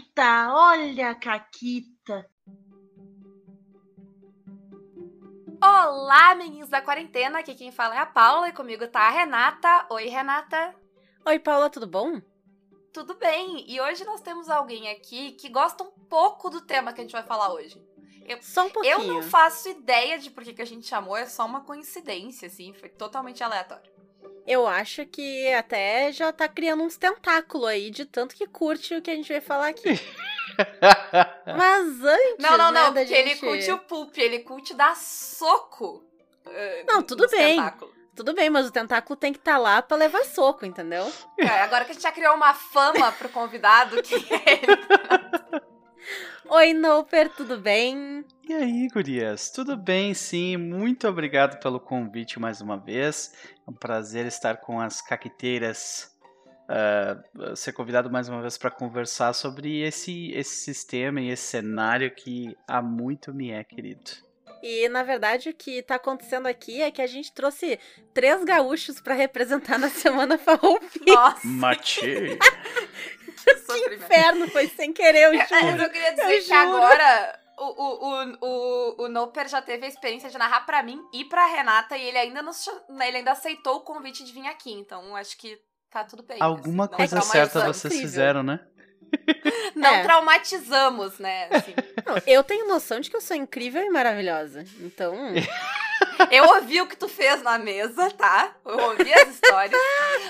Caquita, olha a Caquita. Olá, meninos da quarentena. Aqui quem fala é a Paula e comigo tá a Renata. Oi, Renata. Oi, Paula, tudo bom? Tudo bem. E hoje nós temos alguém aqui que gosta um pouco do tema que a gente vai falar hoje. Eu, só um pouquinho. Eu não faço ideia de por que, que a gente chamou, é só uma coincidência, assim, foi totalmente aleatório. Eu acho que até já tá criando uns tentáculos aí de tanto que curte o que a gente vai falar aqui. Mas antes. Não, não, né, não, porque gente... ele curte o poop, ele curte dar soco. uh, Não, tudo bem. tentáculos. Tudo bem, mas o tentáculo tem que estar lá pra levar soco, entendeu? É, agora que a gente já criou uma fama pro convidado, que é ele. Oi, Noper, tudo bem? E aí, gurias? Tudo bem, sim. Muito obrigado pelo convite mais uma vez. É um prazer estar com as caqueteiras. ah, ser convidado mais uma vez para conversar sobre esse, esse sistema e esse cenário que há muito me é querido. E na verdade o que tá acontecendo aqui é que a gente trouxe três gaúchos pra representar na semana Farroupilha. Nossa, Mati! que inferno, foi sem querer, eu É, Mas juro. eu queria dizer eu que juro. agora o, o, o, o, o Noper já teve a experiência de narrar pra mim e pra Renata e ele ainda, nos, cha- ele ainda aceitou o convite de vir aqui. Então acho que tá tudo bem. Alguma assim, não coisa traumatizamos. certa vocês incrível. fizeram, né? Não É. traumatizamos, né? assim. Não, eu tenho noção de que eu sou incrível e maravilhosa. Então, Eu ouvi o que tu fez na mesa, tá? Eu ouvi as histórias.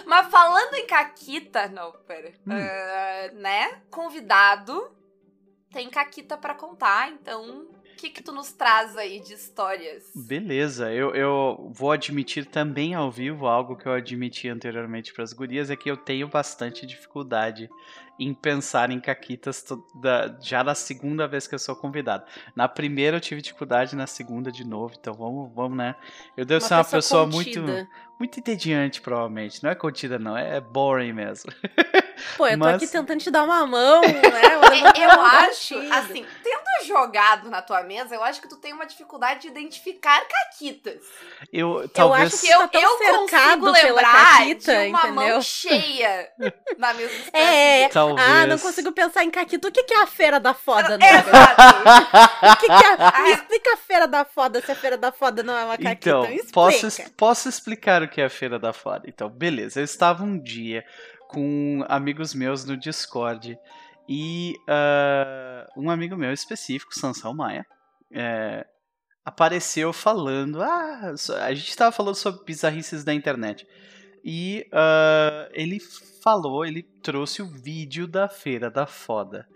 Mas falando em Caquita, não, pera. Hum. ah, né? Convidado tem Caquita pra contar, então o que que tu nos traz aí de histórias? Beleza, eu, eu vou admitir também ao vivo algo que eu admiti anteriormente para as gurias, é que eu tenho bastante dificuldade em pensar em caquitas to- da- já na segunda vez que eu sou convidado. Na primeira eu tive dificuldade, na segunda de novo, então vamos, vamos né? Eu devo ser uma pessoa muito, contida. muito entediante, provavelmente. Não é contida, não, é boring mesmo. Pô, eu tô Mas- aqui tentando te dar uma mão, né? Levantar Eu uma acho, assim, tendo jogado na tua mesa, eu acho que tu tem uma dificuldade de identificar caquitas. Eu talvez. acho Que eu, tá eu consigo lembrar caquita, de uma mão entendeu? cheia na mesa dos É. Talvez. Ah, não consigo pensar em Caquito. O que, que é a feira da foda? Exato. O que, que é? Ah, Me explica a feira da foda se a feira da foda não é uma Caquita. Então, Me explica. posso, posso explicar o que é a Feira da Foda. Então, beleza. Eu estava um dia com amigos meus no Discord e ah, um amigo meu específico, Sansão Maia, é, apareceu falando. Ah, a gente estava falando sobre bizarrices da internet. E ah, ele falou, ele trouxe o vídeo da Feira da Foda.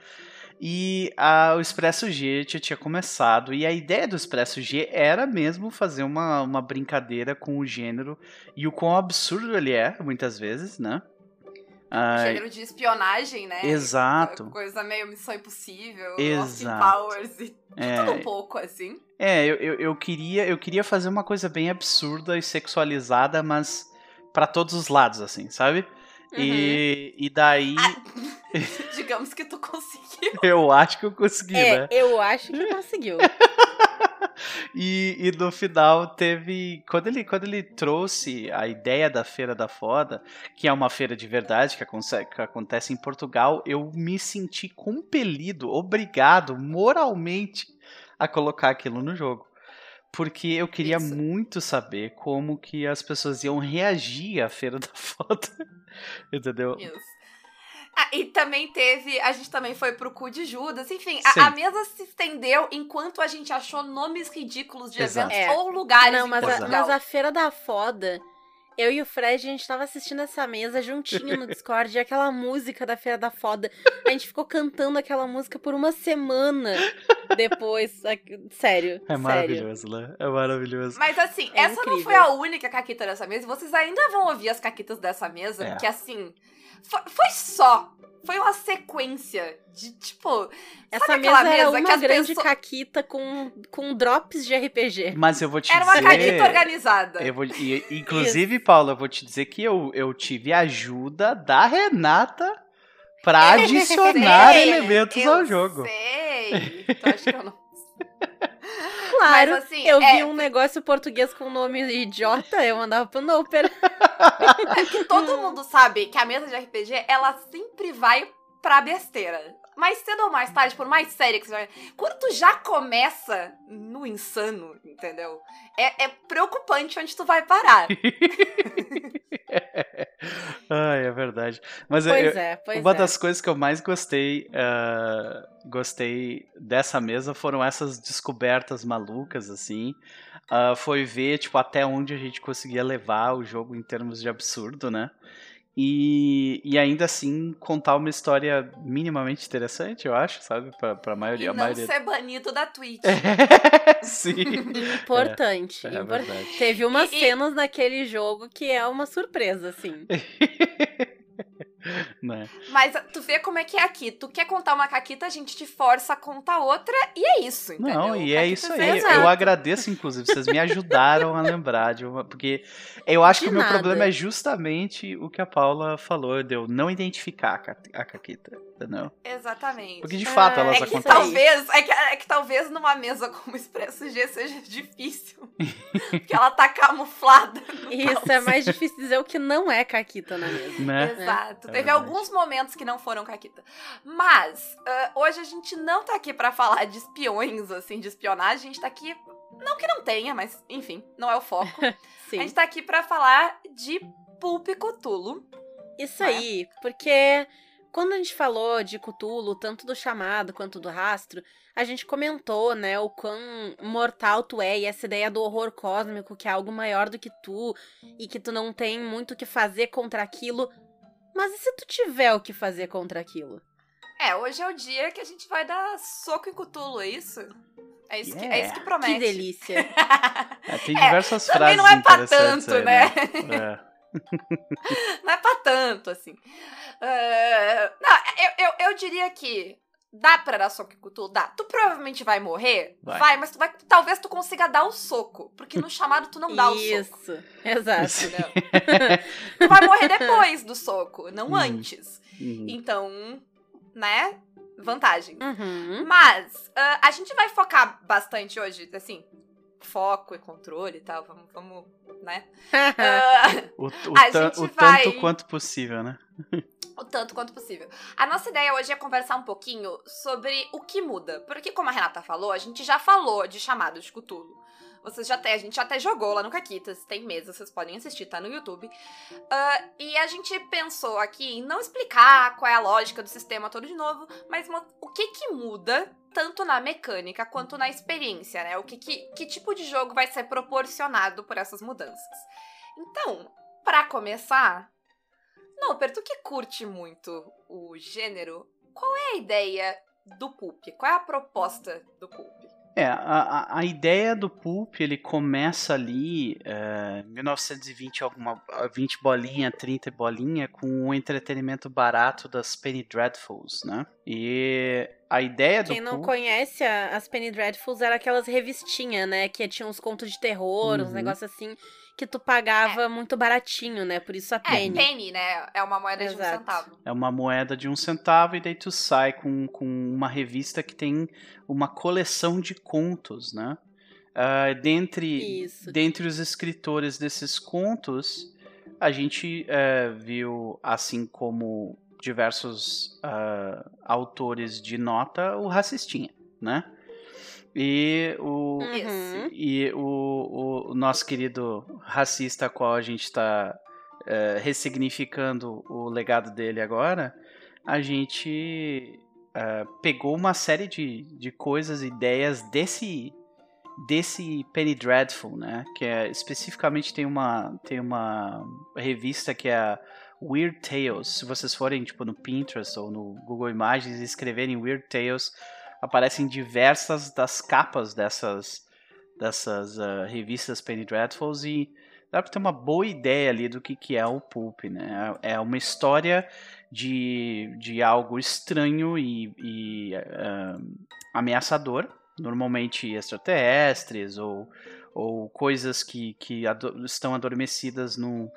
E a- o Expresso G já tinha começado, e a ideia do Expresso G era mesmo fazer uma, uma brincadeira com o gênero e o quão absurdo ele é, muitas vezes, né? Ah, Gênero de espionagem, né? Exato. Coisa meio Missão Impossível, Austin Exato. Powers e é, tudo um pouco, assim. é eu, eu, eu queria, eu queria fazer uma coisa bem absurda e sexualizada, mas pra todos os lados, assim, sabe? E, e daí Digamos que tu conseguiu. eu acho que eu consegui, É, né? eu acho que conseguiu. E, e no final teve. Quando ele, quando ele trouxe a ideia da Feira da Foda, que é uma feira de verdade que, que acontece em Portugal, eu me senti compelido, obrigado, moralmente, a colocar aquilo no jogo. Porque eu queria Isso. muito saber como que as pessoas iam reagir à Feira da Foda. Entendeu? Isso. Ah, e também teve. A gente também foi pro cu de Judas. Enfim, a, a mesa se estendeu enquanto a gente achou nomes ridículos de Exato. eventos É. ou lugares. Não, em mas a, mas a feira da foda. Eu e o Fred, a gente tava assistindo essa mesa juntinho no Discord e aquela música da Feira da Foda. A gente ficou cantando aquela música por uma semana depois. Sério. É sério. maravilhoso, né? É maravilhoso. Mas assim, É essa não incrível. foi a única caquita dessa mesa. Vocês ainda vão ouvir as caquitas dessa mesa, É. que assim. Foi, foi só. Foi uma sequência de, tipo. Essa mesa era que uma as grande pessoas- caquita com, com drops de RPG. Mas eu vou te Era uma dizer. caquita organizada. Eu vou, e- inclusive, Paula, eu vou te dizer que eu, eu tive ajuda da Renata pra adicionar Sei, elementos eu ao jogo. Sei. Então acho que eu não. Claro, Mas assim, eu é, vi um negócio português com nome idiota, eu mandava pro Noper. é que todo mundo sabe que a mesa de RPG, ela sempre vai pra besteira. Mais cedo ou mais tarde, por mais séria que seja, quando tu já começa no insano, entendeu? É, é preocupante onde tu vai parar. Ai, é verdade. Mas eu- Pois é, pois uma é. das coisas que eu mais gostei, ah, gostei dessa mesa foram essas descobertas malucas, assim. Ah, foi ver, tipo, até onde a gente conseguia levar o jogo em termos de absurdo, né? E, e ainda assim contar uma história minimamente interessante, eu acho, sabe? Pra, pra E maioria. a não maioria... ser banido da Twitch. Sim. Importante. É impor- verdade. Teve umas E- e- cenas naquele jogo que é uma surpresa, assim. né? Mas tu vê como é que é aqui. Tu quer contar uma caquita, a gente te força a contar outra, e é isso, entendeu? Não, e é isso é aí. exato. Eu agradeço, inclusive, vocês me ajudaram a lembrar de uma. Porque eu acho De que o meu nada. problema é justamente o que a Paula falou, de eu não identificar a Ca- a Caquita, entendeu? Exatamente. Porque de fato Ah, elas É que, acontecem. talvez, é, que, é que talvez numa mesa como Expresso G seja difícil. porque ela tá camuflada. Isso caos. é mais difícil dizer o que não é caquita na mesa. Né? Exato. É Teve alguns momentos que não foram caquita. Mas, ah, hoje a gente não tá aqui pra falar de espiões, assim, de espionagem. A gente tá aqui. Não que não tenha, mas enfim, não é o foco. A gente tá aqui pra falar de Pulp Cthulhu. Isso né? aí, porque quando a gente falou de Cthulhu, tanto do chamado quanto do rastro, a gente comentou, né, o quão mortal tu é e essa ideia do horror cósmico, que é algo maior do que tu e que tu não tem muito o que fazer contra aquilo. Mas e se tu tiver o que fazer contra aquilo? É, hoje é o dia que a gente vai dar soco em Cthulhu, é isso? É isso, que, é isso que Yeah. promete. Que delícia. É, tem É, diversas Também frases não é pra tanto, aí, né? É. não é pra tanto, assim. Ah, não, eu, eu, eu diria que dá pra dar soco em Cthulhu? Dá. Tu provavelmente vai morrer? Vai. mas tu vai, talvez tu consiga dar o soco. Porque no chamado tu não dá o soco. Isso, exato. Tu vai morrer depois do soco, não Uhum. antes. Uhum. Então, né? Vantagem. Uhum. Mas ah, a gente vai focar bastante hoje, assim, foco e controle e tal. Vamos, vamos né? Ah, O, o A tan- gente o vai- tanto quanto possível, né? o tanto quanto possível. A nossa ideia hoje é conversar um pouquinho sobre o que muda. Porque, como a Renata falou, a gente já falou de chamado de Cthulhu. Vocês já até, a gente já até jogou lá no Caquitas, tem mesa, vocês podem assistir, tá no YouTube. Ah, e a gente pensou aqui em não explicar qual é a lógica do sistema todo de novo, mas o que que muda tanto na mecânica quanto na experiência, né? O que, que, que tipo de jogo vai ser proporcionado por essas mudanças. Então, pra começar, Noper, tu que curte muito o gênero, qual é a ideia do Pulp? Qual é a proposta do Pulp? É, a, a, ideia do Pulp, ele começa ali é, 1920 alguma 20 bolinha, 30 bolinha com o entretenimento barato das Penny Dreadfuls, né? E a ideia do Quem não Pulp, conhece, a- as Penny Dreadfuls eram aquelas revistinhas, né? Que tinha uns contos de terror, uns Uhum. negócios assim, que tu pagava muito baratinho, né? Por isso a É, Penny. penny, né? É uma moeda de um Exato. centavo. é uma moeda de um centavo e daí tu sai com, com uma revista que tem uma coleção de contos, né? Ah, dentre, Isso. dentre os escritores desses contos, a gente eh, viu, assim como diversos ah, autores de nota, o Racistinha, né? E o, Uhum. e o, o nosso querido racista, a qual a gente está ressignificando o legado dele agora, a gente eh, pegou uma série de, de coisas, ideias desse desse Penny Dreadful, né? Que é especificamente tem uma tem uma revista que é a Weird Tales. Se vocês forem tipo no Pinterest ou no Google Imagens e escreverem Weird Tales, aparecem diversas das capas dessas dessas ah, revistas Penny Dreadfuls e dá pra ter uma boa ideia ali do que, que é o Pulp, né? É uma história de, de algo estranho e, e ah, ameaçador, normalmente extraterrestres ou, ou coisas que, que ado- estão adormecidas no,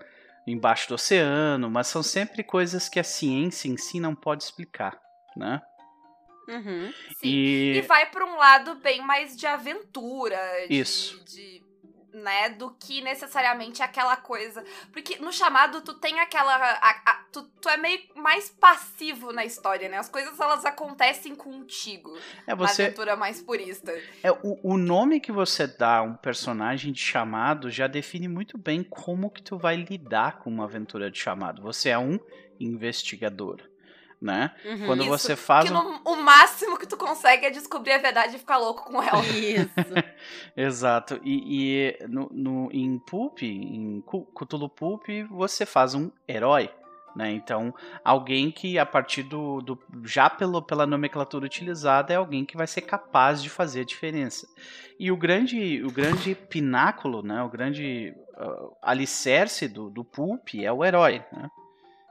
embaixo do oceano, mas são sempre coisas que a ciência em si não pode explicar, né? Uhum. Sim. E, vai pra um lado bem mais de aventura. De, Isso. de- né? Do que necessariamente aquela coisa. Porque no chamado tu tem aquela. a- a- tu, tu é meio mais passivo na história, né? As coisas elas acontecem contigo. É Uma você. aventura mais purista. É, o, o nome que você dá a um personagem de chamado já define muito bem como que tu vai lidar com uma aventura de chamado. Você é um investigador, né? Uhum. Quando Isso, você faz Que no- o máximo que tu consegue é descobrir a verdade e ficar louco com ela. Isso. Exato. E, e no, no- em Pulp, em Cthulhu Pulp, você faz um herói. Né? Então, alguém que, a partir do. do já pelo, pela nomenclatura utilizada, é alguém que vai ser capaz de fazer a diferença. E o grande, o grande pináculo, né? o grande ah, alicerce do, do Pulp é o herói. Né?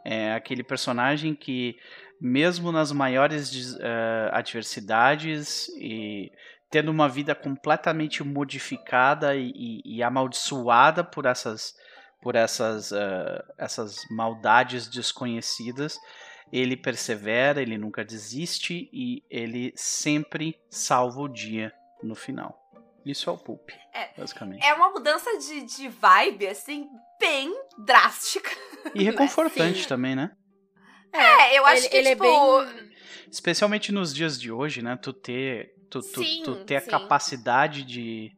É aquele personagem que, mesmo nas maiores eh, adversidades e tendo uma vida completamente modificada e, e- e amaldiçoada por essas por essas eh, essas maldades desconhecidas ele persevera ele nunca desiste e ele sempre salva o dia no final isso é o Pulp É. basicamente É uma mudança de, de vibe, assim, bem drástica. e reconfortante Sim. também né É, eu acho ele que, ele tipo... é bem. especialmente nos dias de hoje né tu ter tu, tu, Sim, tu ter a capacidade de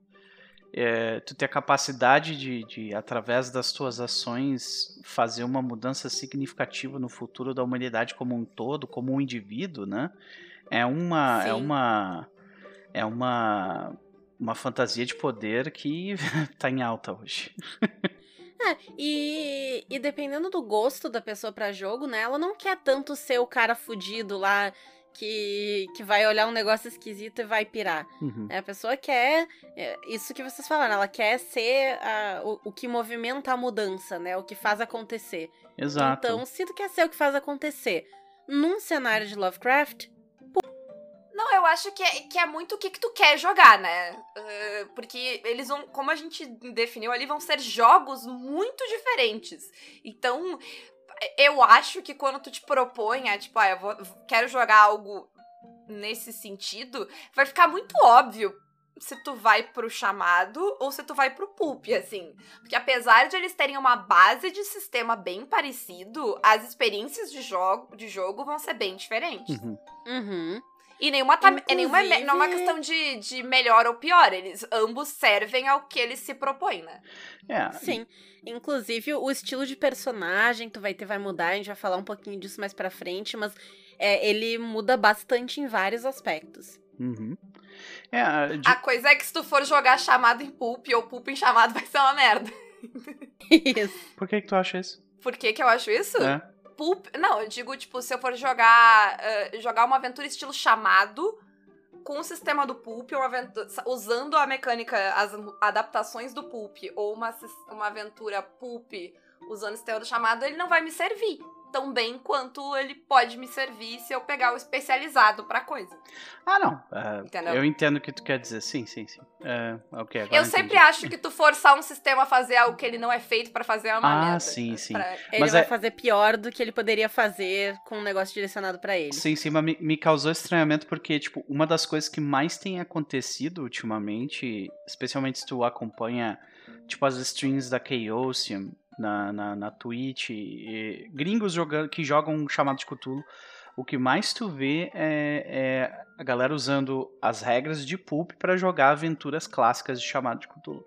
é, tu ter a capacidade de, de, através das tuas ações, fazer uma mudança significativa no futuro da humanidade como um todo, como um indivíduo, né? É uma, é Sim. uma, é uma, uma fantasia de poder que tá em alta hoje. É, e, e dependendo do gosto da pessoa pra jogo, né? Ela não quer tanto ser o cara fudido lá que, que vai olhar um negócio esquisito e vai pirar. Uhum. É, a pessoa quer. é, isso que vocês falaram, ela quer ser a- o, o que movimenta a mudança, né? O que faz acontecer. Exato. Então, se tu quer ser o que faz acontecer num cenário de Lovecraft, Não, eu acho que é, que é muito o que, que tu quer jogar, né? Eh, porque eles vão, como a gente definiu ali, vão ser jogos muito diferentes. Então, eu acho que quando tu te propõe a, tipo, ah, eu vou, quero jogar algo nesse sentido, vai ficar muito óbvio se tu vai pro chamado ou se tu vai pro pulp, assim. Porque apesar de eles terem uma base de sistema bem parecido, as experiências de jogo, de jogo vão ser bem diferentes. Uhum. uhum, E nenhuma, tá, é nenhuma Inclusive- não é uma questão de, de melhor ou pior. Eles ambos servem ao que eles se propõem, né? É, sim. Inclusive, o estilo de personagem que tu vai ter vai mudar, a gente vai falar um pouquinho disso mais pra frente, mas é, ele muda bastante em vários aspectos. Uhum. É, de- A coisa é que se tu for jogar chamado em pulp ou pulp em chamado, vai ser uma merda. Isso. por que, que tu acha isso? Por que que eu acho isso? É. Pulp. Não, eu digo, tipo, se eu for jogar. eh, jogar uma aventura estilo chamado com o sistema do Pulp, aventura, usando a mecânica, as adaptações do Pulp, ou uma, uma aventura Pulp usando o sistema do chamado, ele não vai me servir tão bem quanto ele pode me servir se eu pegar o especializado pra coisa. Ah, não. Entendeu? eu entendo o que tu quer dizer. Sim, sim, sim. É, ok, agora eu sempre acho que tu forçar um sistema a fazer algo que ele não é feito pra fazer é uma Ah, merda. sim, sim. Pra- Ele Mas vai é- fazer pior do que ele poderia fazer com um negócio direcionado pra ele. Sim, sim, mas me, me causou estranhamento porque, tipo, uma das coisas que mais tem acontecido ultimamente, especialmente se tu acompanha, tipo, as streams da Chaosium na, na, na Twitch, e gringos jogando, que jogam chamado de Cthulhu, o que mais tu vê é, é a galera usando as regras de Pulp pra jogar aventuras clássicas de chamado de Cthulhu.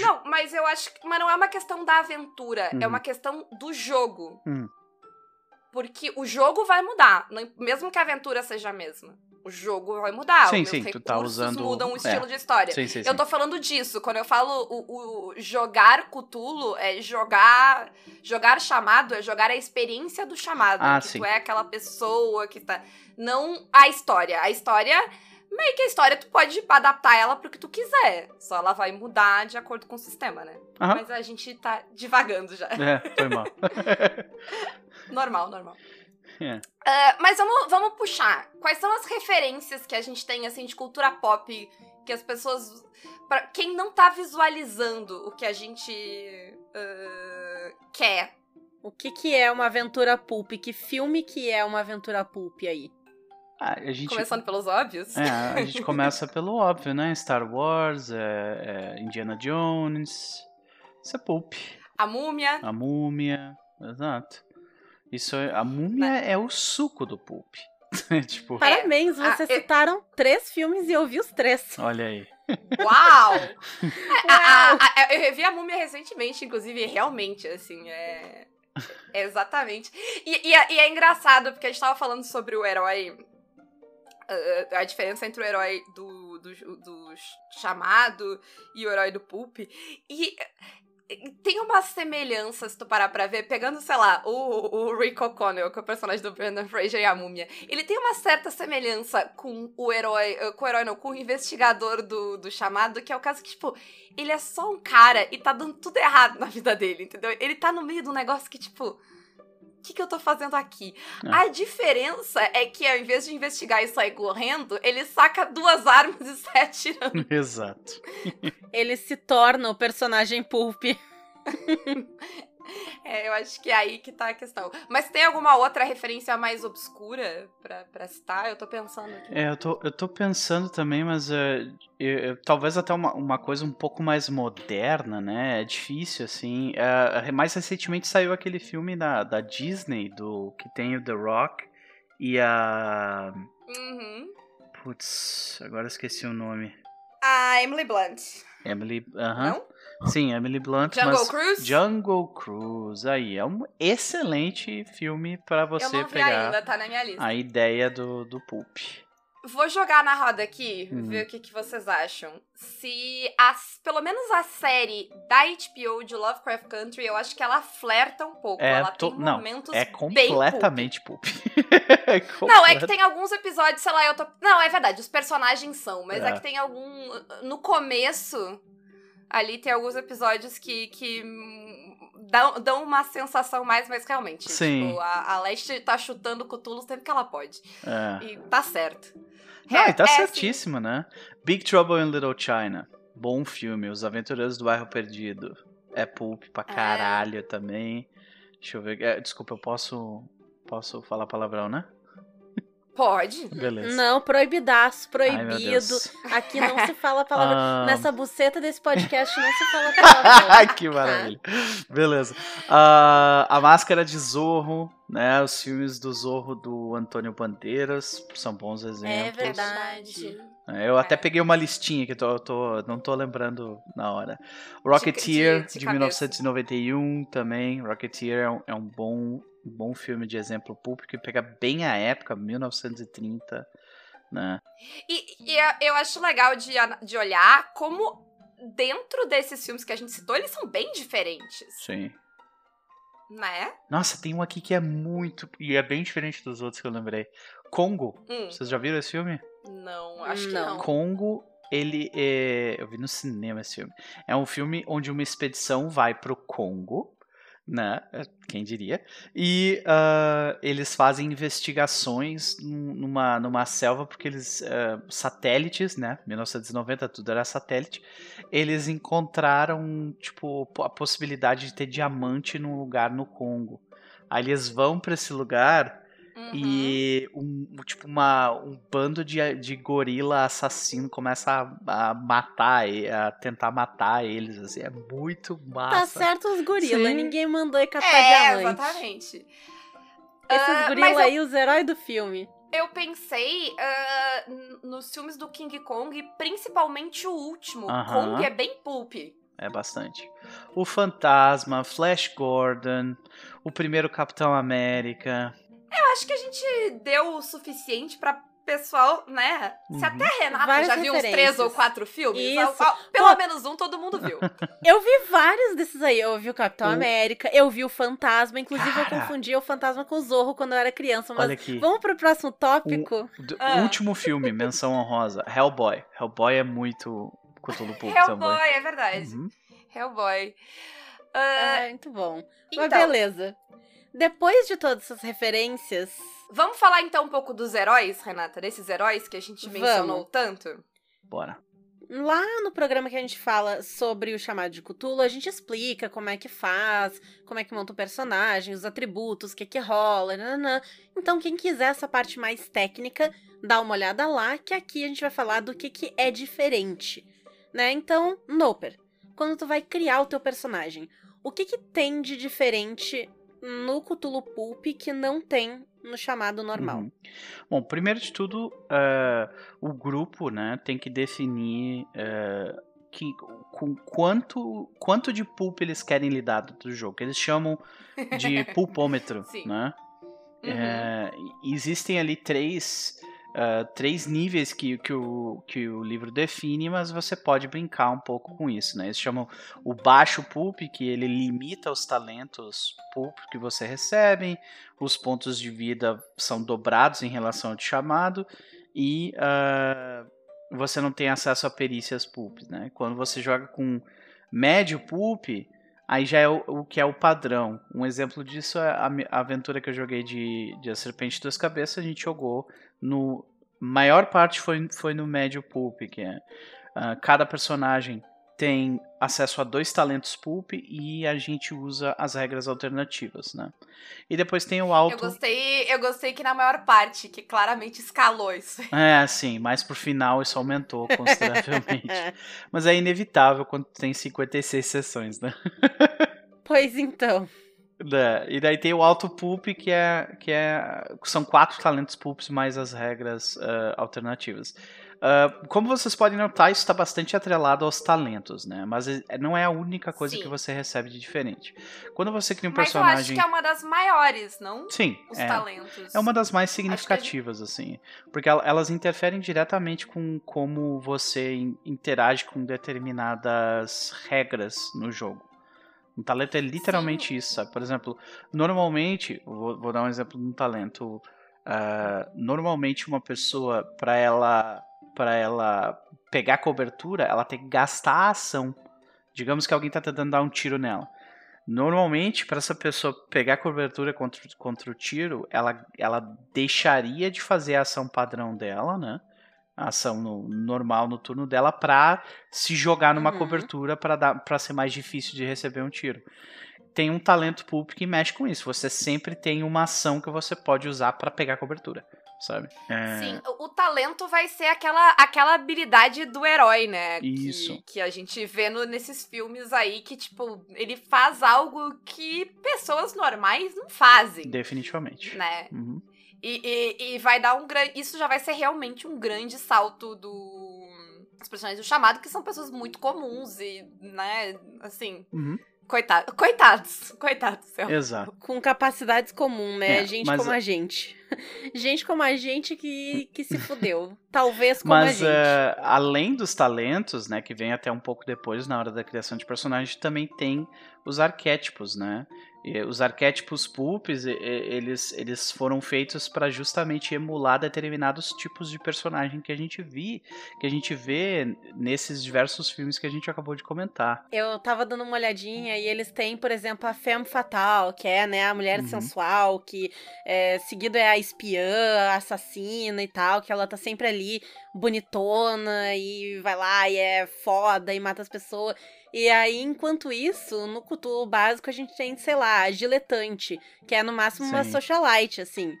Não, mas eu acho que. Mas não é uma questão da aventura, é Uhum. uma questão do jogo. Hum. Porque o jogo vai mudar, mesmo que a aventura seja a mesma. O jogo vai mudar, Sim, os sim, tu tá usando- mudam o estilo é. de história. Sim, sim, sim. Eu tô falando disso. Quando eu falo o, o jogar Cthulhu, é jogar. Jogar chamado é jogar a experiência do chamado. Ah, que sim. tu é aquela pessoa que tá. Não a história. A história. Meio que a história tu pode adaptar ela pro que tu quiser. Só ela vai mudar de acordo com o sistema, né? Aham. Mas a gente tá divagando já. É, foi mal. Normal, normal. Ah, mas vamos, vamos puxar. Quais são as referências que a gente tem, assim, de cultura pop que as pessoas. Pra quem não tá visualizando o que a gente ah, quer. O que que é uma aventura pulp? Que filme que é uma aventura pulp aí? Ah, a gente, Começando pelos óbvios. é, a gente começa pelo óbvio, né? Star Wars, é, é Indiana Jones. Isso é Pulp. A múmia. A múmia. Exato. Isso é, a múmia é o suco do Pulp. tipo, Parabéns, Ah, vocês eu- citaram três filmes e eu vi os três. olha aí. Uau! A- a- a- eu revi a múmia recentemente, inclusive, realmente, assim, é. é exatamente. E, e é, e é engraçado, porque a gente tava falando sobre o herói. ah, a diferença entre o herói do, do, do chamado e o herói do Pulp. E. Tem uma semelhança, se tu parar pra ver, pegando, sei lá, o, o Rick O'Connell, que é o personagem do Brendan Fraser e a múmia. Ele tem uma certa semelhança com o herói, eh, com o herói não, com o investigador do, do chamado, que é o caso que, tipo, ele é só um cara e tá dando tudo errado na vida dele, entendeu? Ele tá no meio de um negócio que, tipo, que, que eu tô fazendo aqui? É. A diferença é que ao invés de investigar e sair correndo, ele saca duas armas e sai atirando. Exato. Ele se torna o personagem Pulp. É, eu acho que é aí que tá a questão. Mas tem alguma outra referência mais obscura pra, pra citar? Eu tô pensando aqui. É, eu tô, eu tô pensando também, mas é, eu- eu- talvez até uma, uma coisa um pouco mais moderna, né? É difícil, assim. É, mais recentemente saiu aquele filme da, da Disney, do que tem o The Rock e a. Uhum. Putz, agora esqueci o nome. A Emily Blunt. Emily. Aham. Não? Sim, Emily Blunt. Jungle mas Cruise? Jungle Cruise. Aí, é um excelente filme pra Eu você não vi pegar ainda, tá na minha lista. a ideia do, do Pulp. Vou jogar na roda aqui, Uhum. ver o que, que vocês acham. Se as, pelo menos a série da HBO de Lovecraft Country, eu acho que ela flerta um pouco. É, ela to- tem não, momentos É bem completamente Pulp. É Não, é que tem alguns episódios, sei lá, eu tô. Não, é verdade, os personagens são, mas é, É. que tem algum. No começo, ali tem alguns episódios que. que Dão, dão uma sensação mais, mas realmente. Sim. Tipo, a, a Leste tá chutando Cthulhu sempre que ela pode. É. E tá certo. Não, É, e tá é, assim, certíssimo, né? Big Trouble in Little China. Bom filme. Os Aventureiros do Bairro Perdido. É pulp pra É. caralho também. Deixa eu ver. é, desculpa, eu posso. Posso falar palavrão, né? Pode. Beleza. Não, proibidaço, Ai, proibido. Deus. Aqui não se fala palavrão. Ah, Nessa buceta desse podcast não se fala palavrão. Ai, que maravilha. Beleza. Ah, a Máscara de Zorro, né? Os filmes do Zorro do Antônio Bandeiras são bons exemplos. É verdade. É, Eu até peguei uma listinha que eu tô, tô- não tô lembrando na hora. Rocketeer, de de, cabeça. 1991 também. Rocketeer é um, é um bom, um bom filme de exemplo público e pega bem a época, 1930, né? E, e eu- acho legal de, de olhar como dentro desses filmes que a gente citou, eles são bem diferentes, Sim. né? Nossa, tem um aqui que é muito. E é bem diferente dos outros que eu lembrei. Congo. Hum, Vocês já viram esse filme? não, acho que Não. não. Congo, ele é. Eu vi no cinema esse filme. É um filme onde uma expedição vai pro Congo, né? Quem diria? E ah, eles fazem investigações num- numa, numa selva, porque eles. ah, satélites, né? 1990 tudo era satélite. Eles encontraram, tipo, a possibilidade de ter diamante num lugar no Congo. Aí eles vão pra esse lugar Uhum. e um, tipo uma, um bando de, de gorila assassino começa a, a matar, e- a tentar matar eles, assim, é muito Tá massa. certo os gorila, Sim. ninguém mandou ir catar É, diamante. exatamente. Esses Ah, gorila mas eu- aí, os heróis do filme. Eu pensei n- nos filmes do King Kong, principalmente o último. Aham. Kong é bem pulp. É bastante. O Fantasma, Flash Gordon, o primeiro Capitão América. Eu acho que a gente deu o suficiente pra pessoal, né? Se Uhum. até a Renata Várias já viu uns três ou quatro filmes, Isso. al- al- pelo Pô. menos um todo mundo viu. Eu vi vários desses aí. Eu vi o Capitão O- América, eu vi o Fantasma. Inclusive, eu Cara. confundia o Fantasma com o Zorro quando eu era criança. Mas Olha aqui. vamos pro próximo tópico? O Ah. último filme, menção honrosa, Hellboy. Hellboy é muito Cthulhu Pulp Hellboy, também. é verdade. Uhum. Hellboy. Ah, muito bom. então, Mas beleza. Depois de todas essas referências, vamos falar então um pouco dos heróis, Renata? Desses heróis que a gente Vamos. mencionou tanto? Bora. lá no programa que a gente fala sobre o chamado de Cthulhu, a gente explica como é que faz, como é que monta o personagem, os atributos, o que que rola, nananã. Então, quem quiser essa parte mais técnica, dá uma olhada lá, que aqui a gente vai falar do que, que é diferente, né? Então, Noper, quando tu vai criar o teu personagem, o que, que tem de diferente no Cthulhu Pulp que não tem no chamado normal? Uhum. Bom, primeiro de tudo, uh, o grupo né, tem que definir uh, que, com quanto, quanto de pulp eles querem lidar do jogo. Eles chamam de pulpômetro, né? Uhum. É, existem ali três, uh, três níveis que, que, o, que o livro define, mas você pode brincar um pouco com isso, né? Eles chamam o baixo pulp, que ele limita os talentos pulp que você recebe, os pontos de vida são dobrados em relação ao chamado, e uh, você não tem acesso a perícias pulp, né? Quando você joga com médio pulp, aí já é o, o, que é o padrão. Um exemplo disso é a, a aventura que eu joguei de, de A Serpente das Cabeças, a gente jogou no... maior parte foi, foi no médio pulp, que é... Uh, cada personagem tem acesso a dois talentos pulp e a gente usa as regras alternativas, né? E depois tem o alto. Eu gostei, eu gostei que na maior parte, que claramente escalou isso. É, sim, mas pro final isso aumentou consideravelmente. mas é inevitável quando tem 56 sessões, né? pois então. É, e daí tem o alto pulp, que é que é são quatro talentos pulps mais as regras uh, alternativas. Uh, como vocês podem notar, isso está bastante atrelado aos talentos, né? Mas é, não é a única coisa Sim. que você recebe de diferente. Quando você cria um Mas personagem. eu acho que é uma das maiores, não? Sim. Os é, talentos. É uma das mais significativas, gente... assim. Porque elas interferem diretamente com como você interage com determinadas regras no jogo. Um talento é literalmente Sim. isso, sabe? Por exemplo, normalmente, vou, vou dar um exemplo de um talento. Uh, normalmente, uma pessoa, para ela para ela pegar cobertura, ela tem que gastar a ação. Digamos que alguém está tentando dar um tiro nela. Normalmente, para essa pessoa pegar cobertura contra, contra o tiro, ela, ela deixaria de fazer a ação padrão dela, né? A ação no, normal no turno dela para se jogar numa uhum. cobertura para ser mais difícil de receber um tiro. Tem um talento público que mexe com isso. Você sempre tem uma ação que você pode usar para pegar cobertura sabe? É... Sim, o talento vai ser aquela, aquela habilidade do herói, né? Isso. Que, que a gente vê no, nesses filmes aí que, tipo, ele faz algo que pessoas normais não fazem. Definitivamente. Né? Uhum. E, e, e, vai dar um grande. Isso já vai ser realmente um grande salto do. Os personagens do chamado, que são pessoas muito comuns e, né, assim. Uhum. Coitado, coitados, coitados. Céu. Exato. Com capacidades comuns, né? É, gente mas... como a gente. gente como a gente que, que se fudeu. Talvez como mas, a gente. Uh, além dos talentos, né, que vem até um pouco depois na hora da criação de personagem, também tem os arquétipos, né? Os arquétipos pulps, eles, eles foram feitos para justamente emular determinados tipos de personagem que a gente vi, que a gente vê nesses diversos filmes que a gente acabou de comentar. Eu tava dando uma olhadinha e eles têm, por exemplo, a femme fatal, que é, né, a mulher uhum. sensual, que é, seguido é a espiã, a assassina e tal, que ela tá sempre ali bonitona e vai lá e é foda e mata as pessoas. E aí, enquanto isso, no Cthulhu básico, a gente tem, sei lá, a Giletante, que é no máximo Sim. uma socialite, assim.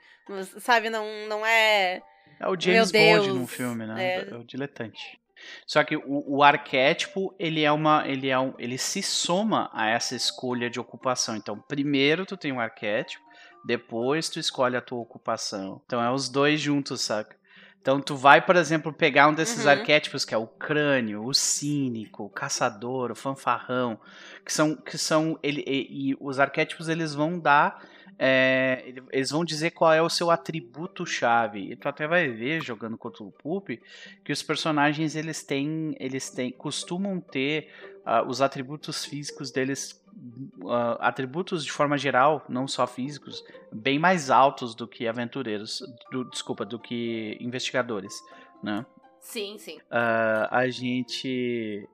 Sabe, não, não é. É o James Bond num filme, né? É, é o diletante. Só que o, o, arquétipo, ele é uma. Ele, é um, ele se soma a essa escolha de ocupação. Então, primeiro tu tem um arquétipo, depois tu escolhe a tua ocupação. Então é os dois juntos, saca? Então tu vai, por exemplo, pegar um desses uhum. arquétipos que é o crânio, o cínico, o caçador, o fanfarrão, que são que são ele e, e os arquétipos eles vão dar é, eles vão dizer qual é o seu atributo chave. E tu até vai ver jogando contra o Pulp que os personagens eles têm eles têm costumam ter uh, os atributos físicos deles uh, atributos de forma geral, não só físicos, bem mais altos do que aventureiros, do, desculpa, do que investigadores, né? Sim, sim. Uh, a gente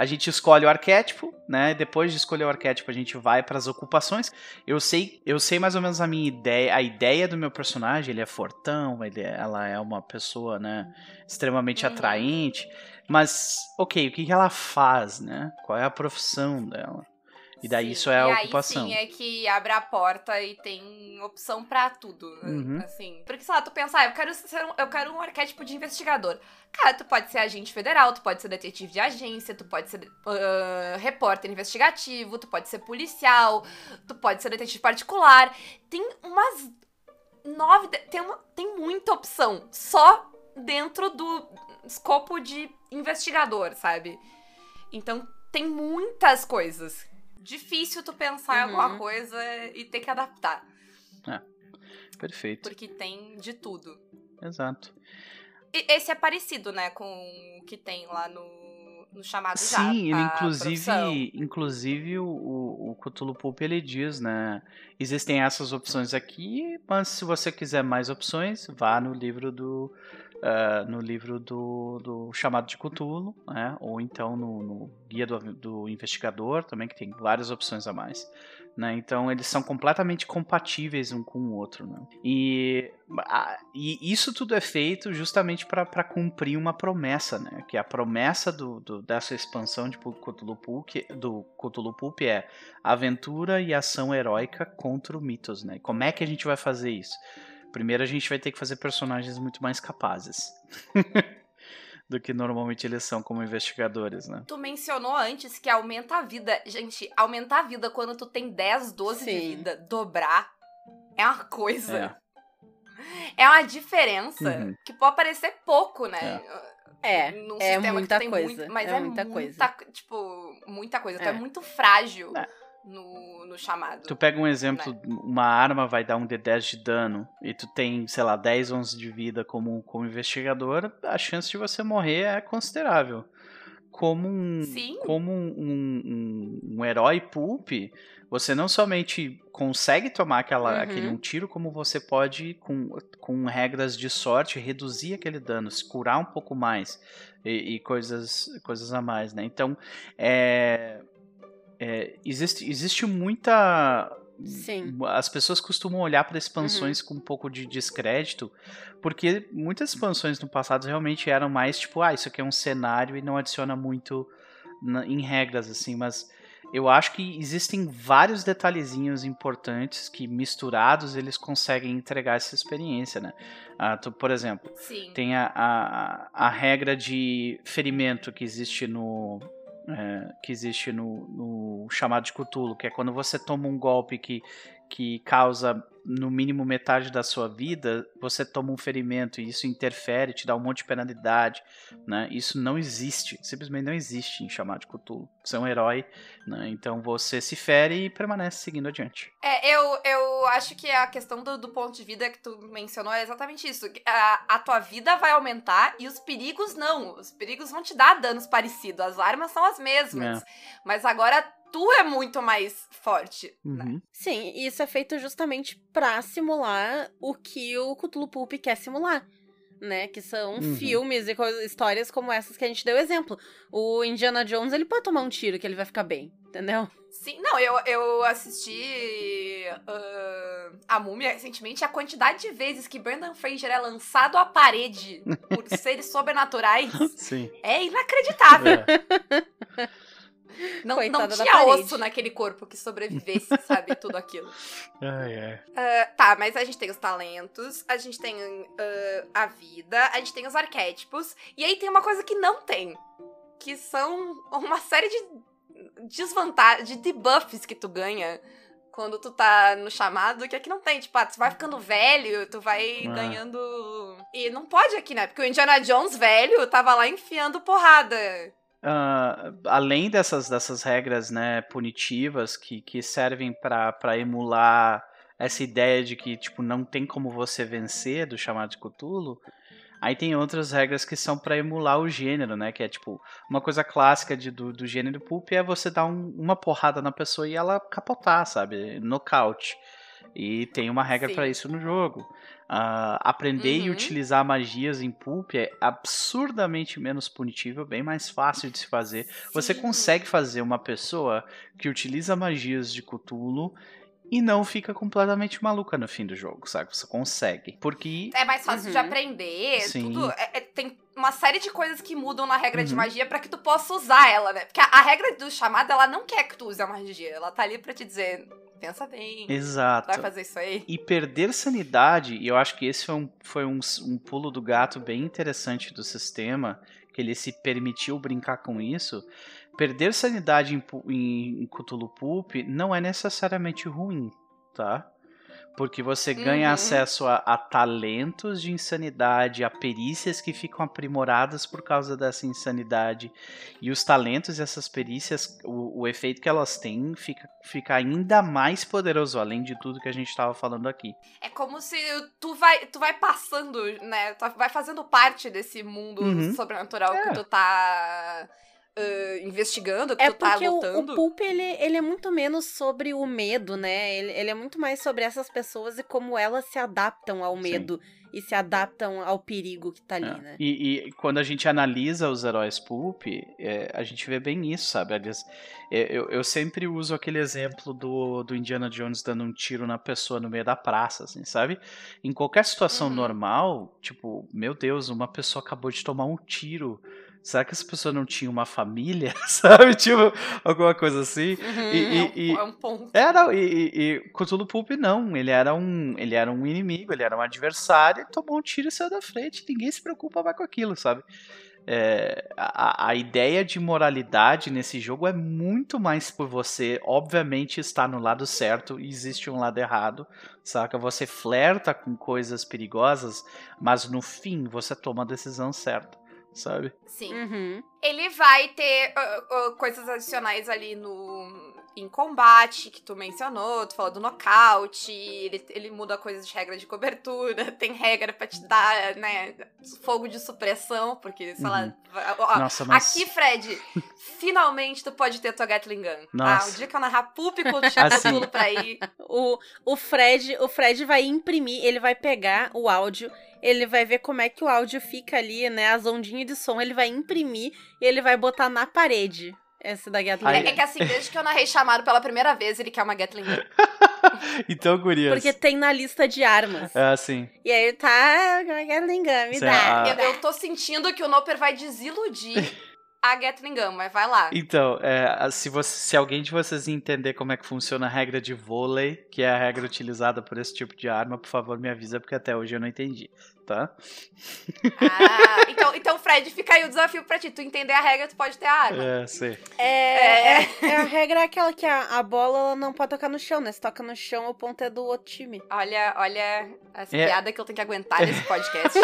a gente escolhe o arquétipo, né? Depois de escolher o arquétipo, a gente vai para as ocupações. Eu sei, eu sei mais ou menos a minha ideia, a ideia do meu personagem. Ele é fortão, ele é, ela é uma pessoa, né? Extremamente uhum. atraente. Mas, ok, o que ela faz, né? Qual é a profissão dela? E daí Sim, isso é a e ocupação. Aí sim é que abre a porta e tem opção pra tudo, Uhum. assim. Porque, sei lá, tu pensar, ah, eu quero ser um, eu quero um arquétipo de investigador. Cara, tu pode ser agente federal, tu pode ser detetive de agência, tu pode ser ah, repórter investigativo, tu pode ser policial, tu pode ser detetive particular. Tem umas nove, tem, uma, tem muita opção só dentro do escopo de investigador, sabe? Então tem muitas coisas. Difícil tu pensar em alguma Uhum. coisa e ter que adaptar. Perfeito. Porque tem de tudo. Exato. E esse é parecido, né, com o que tem lá no, no chamado já. Sim, a inclusive, inclusive o, o, o Cthulhu Pulp ele diz, né? Existem essas opções aqui, mas se você quiser mais opções, vá no livro do ah, no livro do, do chamado de Cthulhu, né? Ou então no, no guia do, do investigador também que tem várias opções a mais. Né? Então eles são completamente compatíveis um com o outro. Né? E, a- e isso tudo é feito justamente para cumprir uma promessa, né? que a promessa do, do- dessa expansão de Cthulhu Pulp, do Cthulhu Pulp é aventura e ação heróica contra o mitos. Né? Como é que a gente vai fazer isso? Primeiro a gente vai ter que fazer personagens muito mais capazes do que normalmente eles são como investigadores, né? Tu mencionou antes que aumenta a vida. Gente, aumentar a vida quando tu tem 10, 12 de Sim. vida, dobrar, é uma coisa. É. É, uma diferença Uhum. que pode parecer pouco, né? É, Num é sistema muita que tu tem coisa, muito- mas é é, muita muita, coisa. Tipo, muita coisa. Tu É. é muito frágil É. no, no chamado. Tu pega um exemplo, uma arma vai dar um D10 de dano e tu tem, sei lá, 10, 11 de vida como, como investigador, a chance de você morrer é considerável. Como um, Sim. como um, um, um- um herói pulp, você não somente consegue tomar aquela, Uhum. aquele um tiro, como você pode, com, com regras de sorte, reduzir aquele dano, se curar um pouco mais e, e coisas, coisas a mais, né? Então, é, é, existe, existe muita. Sim. As pessoas costumam olhar para expansões com um pouco de descrédito, porque muitas expansões no passado realmente eram mais tipo, ah, isso aqui é um cenário e não adiciona muito na- em regras, assim, mas eu acho que existem vários detalhezinhos importantes que misturados eles conseguem entregar essa experiência, né? Ah, tu, por exemplo, Sim. tem a, a, a regra de ferimento que existe no. É, que existe no, no chamado de Cthulhu, que é quando você toma um golpe que, que causa no mínimo metade da sua vida, você toma um ferimento e isso interfere, te dá um monte de penalidade, né? Isso não existe, simplesmente não existe em chamado de Cthulhu. Você é um herói, né? Então você se fere e permanece seguindo adiante. É, eu, eu acho que a questão do, do ponto de vida que tu mencionou é exatamente isso. A, a tua vida vai aumentar e os perigos não. Os perigos vão te dar danos parecidos. As armas são as mesmas. Mas agora tu é muito mais forte. né? Uhum. Sim, e isso é feito justamente pra simular o que o Cthulhu Pulp quer simular. Né, que são Uhum. filmes e histórias como essas que a gente deu exemplo. O Indiana Jones, ele pode tomar um tiro que ele vai ficar bem, entendeu? Sim, não, eu, eu assisti ah, a Múmia recentemente. A quantidade de vezes que Brandon Fraser é lançado à parede por seres sobrenaturais Sim. é inacreditável. É. Não, não Coitada tinha osso naquele corpo que sobrevivesse, sabe? Tudo aquilo. Ai, ai. Ah, tá, mas a gente tem os talentos, a gente tem ah, a vida, a gente tem os arquétipos, e aí tem uma coisa que não tem, que são uma série de desvantagens, de debuffs que tu ganha quando tu tá no chamado, que aqui não tem. Tipo, ah, tu vai ficando velho, tu vai Ah. ganhando. E não pode aqui, né? Porque o Indiana Jones velho tava lá enfiando porrada. Ah, além dessas, dessas regras né, punitivas que, que servem para emular essa ideia de que tipo não tem como você vencer do chamado de Cthulhu, aí tem outras regras que são para emular o gênero, né? Que é tipo uma coisa clássica de, do, do gênero pulp é você dar um- uma porrada na pessoa e ela capotar, sabe? Nocaute. E tem uma regra para isso no jogo. Ah, aprender e Uhum. utilizar utilizar magias em pulp é absurdamente menos punitivo, bem mais fácil de se fazer. Você Sim. consegue fazer uma pessoa que utiliza magias de Cthulhu e não fica completamente maluca no fim do jogo, sabe? Você consegue. Porque. É mais fácil de Uhum. aprender, Sim. tudo. é- é- tem uma série de coisas que mudam na regra de Uhum. magia pra que tu possa usar ela, né? Porque a, a regra do chamado, ela não quer que tu use a magia. Ela tá ali pra te dizer, pensa bem, Exato. vai fazer isso aí. E perder sanidade, e eu acho que esse foi, um, foi um, um pulo do gato bem interessante do sistema, que ele se permitiu brincar com isso. Perder sanidade em, em, em Cthulhu Pulp não é necessariamente ruim, tá? Porque você ganha Uhum. acesso a, a talentos de insanidade, a perícias que ficam aprimoradas por causa dessa insanidade. E os talentos e essas perícias, o, o efeito que elas têm fica, fica ainda mais poderoso, além de tudo que a gente estava falando aqui. É como se tu vai, tu vai passando, né? Tu vai fazendo parte desse mundo Uhum. sobrenatural É. que tu tá ah, investigando, que É tu tá porque o, lutando. o Pulp, ele, ele é muito menos sobre o medo, né? Ele, ele é muito mais sobre essas pessoas e como elas se adaptam ao Sim. medo e se adaptam ao perigo que tá ali, É. né? E, e quando a gente analisa os heróis Pulp, é, a gente vê bem isso, sabe? Aliás, é, eu, eu sempre uso aquele exemplo do, do Indiana Jones dando um tiro na pessoa no meio da praça, assim, sabe? Em qualquer situação Uhum. normal, tipo, meu Deus, uma pessoa acabou de tomar um tiro. Será que essa pessoa não tinha uma família? Sabe? Tipo, alguma coisa assim. Uhum. E- é, um, e- é um ponto. Não, e, e, e Cthulhu Pulp não, ele era um ele era um inimigo, ele era um adversário, ele tomou um tiro e saiu da frente, ninguém se preocupa mais com aquilo, sabe? É, a, a ideia de moralidade nesse jogo é muito mais por você, obviamente, estar no lado certo e existe um lado errado, saca? Você flerta com coisas perigosas, mas no fim você toma a decisão certa, sabe? Sim. Uhum. Ele vai ter ah, ah, coisas adicionais ali no em combate, que tu mencionou, tu falou do nocaute, ele, ele muda coisas de regra de cobertura, tem regra pra te dar, né, fogo de supressão, porque, sei lá, Uhum. vai- ó, Nossa, mas Aqui, Fred, finalmente tu pode ter tua Gatling Gun. Ah, Nossa. o dia que eu narrar Pulp com o Assim. Cthulhu pra ir. O, o Fred, o Fred vai imprimir, ele vai pegar o áudio, ele vai ver como é que o áudio fica ali, né? As ondinhas de som, ele vai imprimir e ele vai botar na parede. Essa da Gatling Aí-. É que assim, desde que eu narrei chamado pela primeira vez, ele quer uma Gatling então, gurias. Porque tem na lista de armas. É assim. E aí ele tá. Gatling Gun, me Sim, dá. a- Eu, eu tô sentindo que o Noper vai desiludir a Gatling Gun, mas vai lá. Então, é, se, você, se alguém de vocês entender como é que funciona a regra de vôlei, que é a regra utilizada por esse tipo de arma, por favor me avisa, porque até hoje eu não entendi, tá? Ah, então, então, Fred, fica aí o desafio pra ti. Tu entender a regra, tu pode ter a arma. É, sei. É, é, é a regra é aquela que a, a bola ela não pode tocar no chão, né? Se toca no chão, o ponto é do outro time. Olha, olha as É. piadas que eu tenho que aguentar nesse podcast.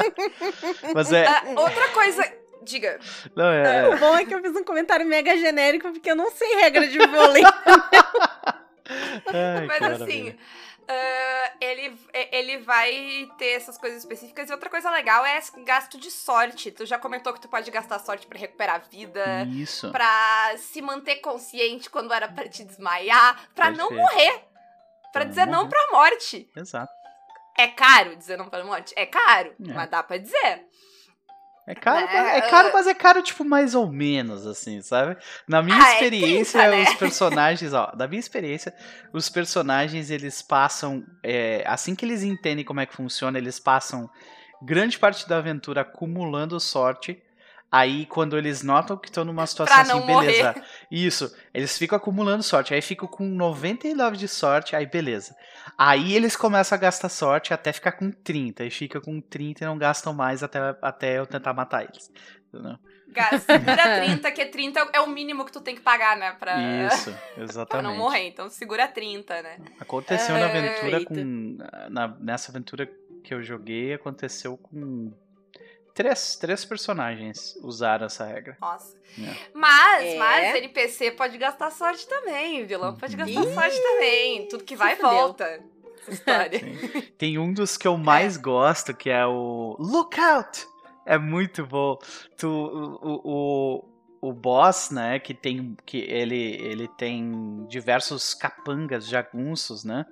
Mas é. Ah, outra coisa. Diga. Não, é. O bom é que eu fiz um comentário mega genérico, porque eu não sei regra de vôlei. Ai, Mas assim, ah, ele, ele vai ter essas coisas específicas. E outra coisa legal é gasto de sorte. Tu já comentou que tu pode gastar sorte pra recuperar a vida. Isso. Pra se manter consciente quando era pra te desmaiar. Pra não morrer. Pra Pra dizer não não morrer. pra morte. Exato. É caro dizer não pra morte? É caro, É. mas dá pra dizer. É caro, É, mas- é caro, mas é caro, tipo, mais ou menos, assim, sabe? Na minha Ah, é experiência, 30, né? os personagens, ó, da minha experiência, os personagens, eles passam, é, assim que eles entendem como é que funciona, eles passam grande parte da aventura acumulando sorte, aí quando eles notam que estão numa situação Pra assim, beleza, isso, eles ficam acumulando sorte, aí ficam com 99 de sorte, aí beleza. Aí eles começam a gastar sorte até ficar com 30, e fica com 30 e não gastam mais até, até eu tentar matar eles. Entendeu? Gasta, segura 30, que 30 é o mínimo que tu tem que pagar, né? Pra, Isso, pra exatamente. não morrer. Então segura 30, né? Aconteceu na É, aventura eita. com. na- nessa aventura que eu joguei, aconteceu com. Três, três personagens usaram essa regra. Nossa. É. Mas, É. mas, NPC pode gastar sorte também. Vilão pode gastar Ih, sorte também. Tudo que vai e volta. Essa história. Tem um dos que eu mais gosto, que é o Lookout! É muito bom. Tu, o, o, o boss, né, que tem. que ele, ele tem diversos capangas, jagunços, né?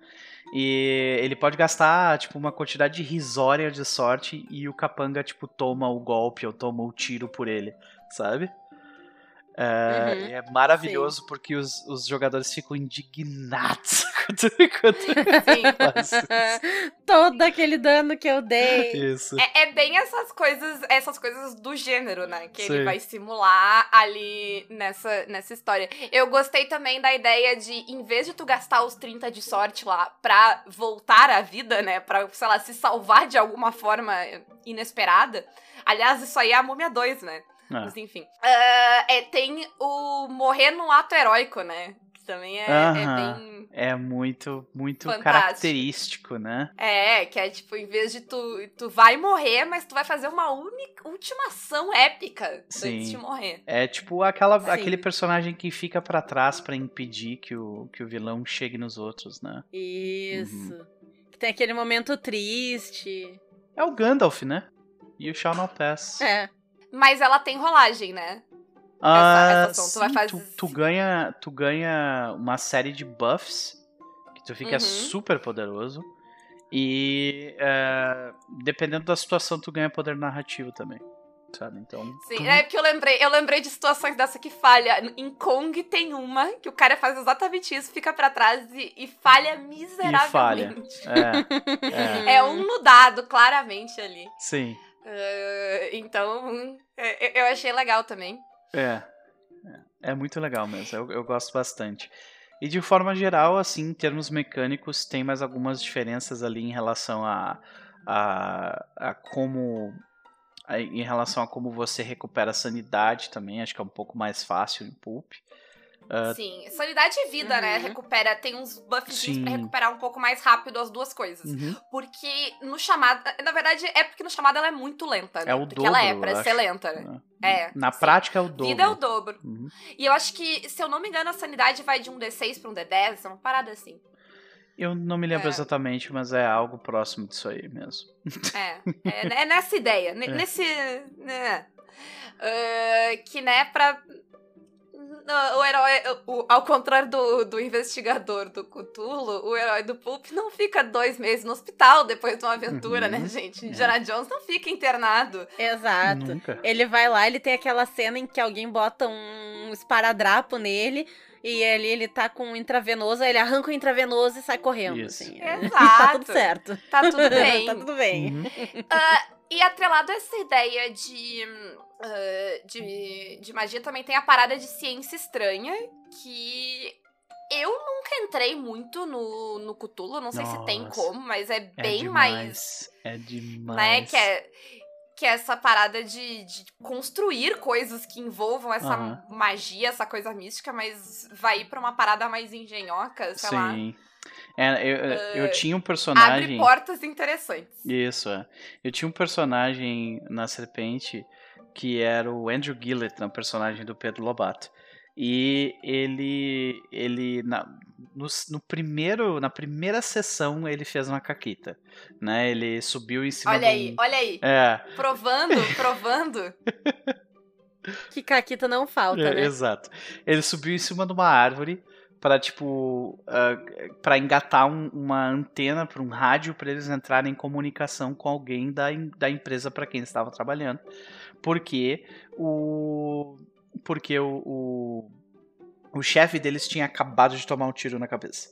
E ele pode gastar, tipo, uma quantidade irrisória de sorte e o capanga, tipo, toma o golpe ou toma o tiro por ele, sabe? É, Uhum, é maravilhoso porque os, os jogadores ficam indignados faz isso. Todo aquele dano que eu dei. Isso. É, é bem essas coisas, essas coisas do gênero, né? Que Sim. ele vai simular ali nessa, nessa história. Eu gostei também da ideia de, em vez de tu gastar os 30 de sorte lá pra voltar à vida, né? Pra, sei lá, se salvar de alguma forma inesperada. Aliás, isso aí é a Múmia 2, né? Ah. Mas enfim. Ah, é, tem o morrer num ato heróico, né? Também é, é bem. É muito, muito Fantástico. característico, né? É, que é tipo, em vez de tu. Tu vai morrer, mas tu vai fazer uma única, última ação épica Sim. antes de morrer. É tipo aquela, Sim. aquele personagem que fica pra trás pra impedir que o, que o vilão chegue nos outros, né? Isso. Que tem aquele momento triste. É o Gandalf, né? E o Shall Not Pass. É. Mas ela tem rolagem, né? Ah, essa sim, fazer- tu, tu ganha, tu ganha uma série de buffs que tu fica Uhum. super poderoso. E é, dependendo da situação, tu ganha poder narrativo também. Sabe? Então. Sim, tu- é porque eu lembrei, eu lembrei de situações dessa que falha. Em Kong tem uma que o cara faz exatamente isso, fica pra trás e, e falha miseravelmente. É, é, É um no dado, claramente ali. sim. Ah, então, é, eu achei legal também. É. É, é muito legal mesmo. Eu, eu gosto bastante. E de forma geral, assim, em termos mecânicos, tem mais algumas diferenças ali em relação a, a, a como. a- em relação a como você recupera a sanidade também. Acho que é um pouco mais fácil em Pulp. Ah, Sim, sanidade e vida, né? Uhum. Recupera, tem uns buffs Sim. pra recuperar um pouco mais rápido as duas coisas. uhum. Porque no chamado. Na verdade, é porque no chamado ela é muito lenta, né? É o porque ela é dobro, pra ser acho. lenta, né? É, Na sim. prática é o dobro. Vida é o dobro. Uhum. E eu acho que, se eu não me engano, a sanidade vai de um D6 pra um D10, é uma parada assim. Eu não me lembro É. exatamente, mas é algo próximo disso aí mesmo. É, é, é nessa ideia, É. nesse. Né, Ah, que, né, pra. No- O herói, o- ao contrário do, do investigador do Cthulhu, o herói do Pulp não fica dois meses no hospital depois de uma aventura, Uhum. né, gente? É. Indiana Jones não fica internado. Exato. Nunca. Ele vai lá, ele tem aquela cena em que alguém bota um esparadrapo nele. E ali ele tá com um intravenoso, aí ele arranca o intravenoso e sai correndo. Isso. Assim. Exato. tá tudo certo. Tá tudo bem. tá tudo bem. Uhum. Ah, e atrelado a essa ideia de, ah, de, de magia, também tem a parada de ciência estranha, que eu nunca entrei muito no, no Cthulhu, não sei se tem Nossa. como, mas é É bem demais. mais. É demais. Né, que é, que é essa parada de, de construir coisas que envolvam essa Aham. magia, essa coisa mística, mas vai pra uma parada mais engenhoca, sei lá. É, eu, eu Ah, tinha um Abre personagem. portas interessantes. Isso, é. Eu tinha um personagem na Serpente que era o Andrew Gillett, né, o personagem do Pedro Lobato. E ele, ele na, no, no primeiro, na primeira sessão ele fez uma caquita, né? Ele subiu em cima Olha de aí, um- olha aí. É, Provando, provando. Que Caquita não falta, é, né? exato. Ele subiu em cima de uma árvore para tipo para engatar um- uma antena para um rádio para eles entrarem em comunicação com alguém da, da empresa para quem eles estavam trabalhando porque o porque o, o, o chefe deles tinha acabado de tomar um tiro na cabeça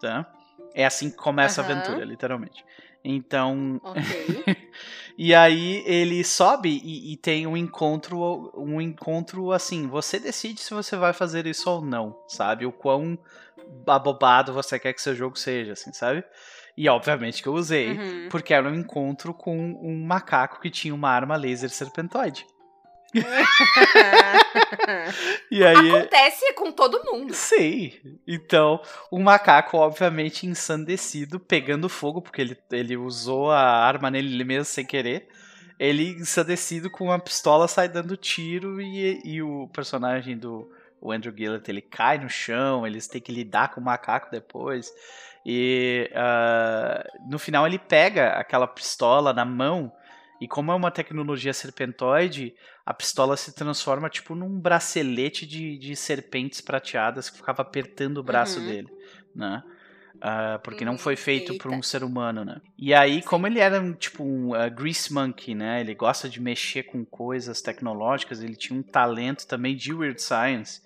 tá é assim que começa a Aham. aventura literalmente então Ok. e aí ele sobe e, e tem um encontro, um encontro assim. Você decide se você vai fazer isso ou não, sabe? O quão abobado você quer que seu jogo seja, assim, sabe? E obviamente que eu usei, Uhum. porque era um encontro com um macaco que tinha uma arma laser serpentoide. E aí. Acontece com todo mundo. Sim. Então, o macaco, obviamente, ensandecido, pegando fogo, porque ele, ele usou a arma nele mesmo sem querer. Ele, ensandecido, com uma pistola, sai dando tiro e, e o personagem do o Andrew Gillett, ele cai no chão, eles têm que lidar com o macaco depois. E ah, no final ele pega aquela pistola na mão e como é uma tecnologia serpentoide, a pistola se transforma tipo num bracelete de, de serpentes prateadas que ficava apertando o braço Uhum. dele, né? Ah, porque não foi feito por um eita. ser humano, né? E aí, como ele era um, tipo um ah, grease monkey, né? Ele gosta de mexer com coisas tecnológicas, ele tinha um talento também de weird science.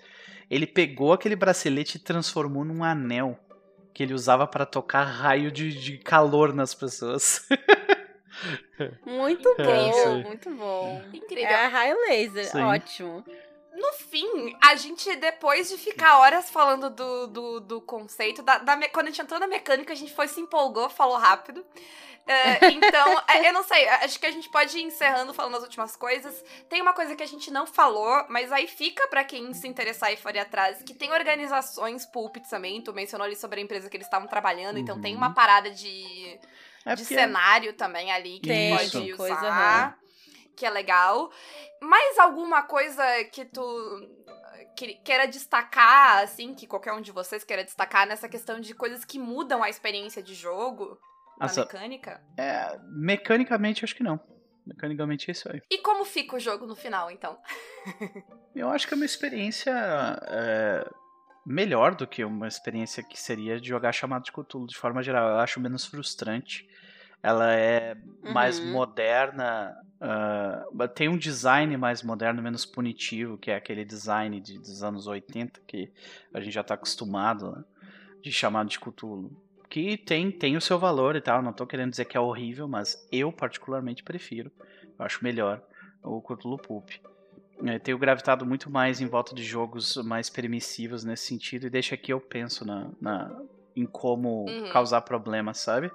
Ele pegou aquele bracelete e transformou num anel que ele usava para tocar raio de, de calor nas pessoas. Muito É, bom, sim. muito bom. Incrível. É raio laser, Sim. ótimo. No fim, a gente, depois de ficar horas falando do, do, do conceito, da, da quando a gente entrou na mecânica, a gente foi, se empolgou, falou rápido. É, então, é, eu não sei, acho que a gente pode ir encerrando falando as últimas coisas. Tem uma coisa que a gente não falou, mas aí fica pra quem se interessar e for ir atrás, que tem organizações pulpit também, tu mencionou ali sobre a empresa que eles estavam trabalhando, então tem Uhum. uma parada de É de cenário também ali que pode usar. Que é legal. Mais alguma coisa que tu que- queira destacar, assim, que qualquer um de vocês queira destacar nessa questão de coisas que mudam a experiência de jogo na Essa- mecânica? é, mecanicamente, acho que não. Mecanicamente é isso aí. E como fica o jogo no final, então? Eu acho que é uma experiência é, melhor do que uma experiência que seria de jogar chamado de Cthulhu de forma geral. Eu acho menos frustrante. Ela é mais Uhum. moderna, ah, tem um design mais moderno, menos punitivo, que é aquele design de, dos anos 80 que a gente já está acostumado né, de chamado de Cthulhu. Que tem, tem o seu valor e tal, não tô querendo dizer que é horrível, mas eu particularmente prefiro, eu acho melhor o Cthulhu Pulp. É, tenho gravitado muito mais em volta de jogos mais permissivos nesse sentido e deixa que eu penso na, na- em como Uhum. causar problemas, sabe?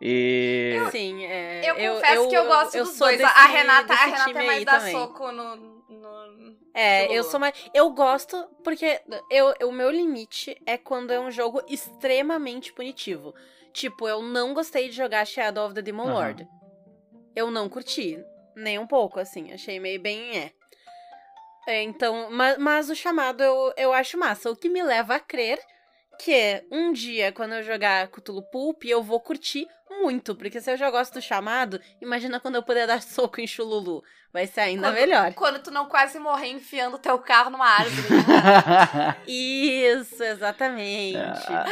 E Sim, é. Eu, confesso que eu gosto dos sou dois. a desse- Renata, a Renata é mais dar também. soco no. no... É, eu sou mais. Eu gosto porque eu, o meu limite é quando é um jogo extremamente punitivo. Tipo, eu não gostei de jogar Shadow of the Demon Aham. Lord. Eu não curti. Nem um pouco, assim. Achei meio bem. É. É, então, mas, mas o chamado eu, eu acho massa. O que me leva a crer que um dia, quando eu jogar Cthulhu Pulp, eu vou curtir muito. Porque se eu já gosto do chamado, imagina quando eu puder dar soco em Chululu. Vai ser ainda Quando- melhor. Quando tu não quase morrer enfiando teu carro numa árvore. né? Isso, exatamente. Ah,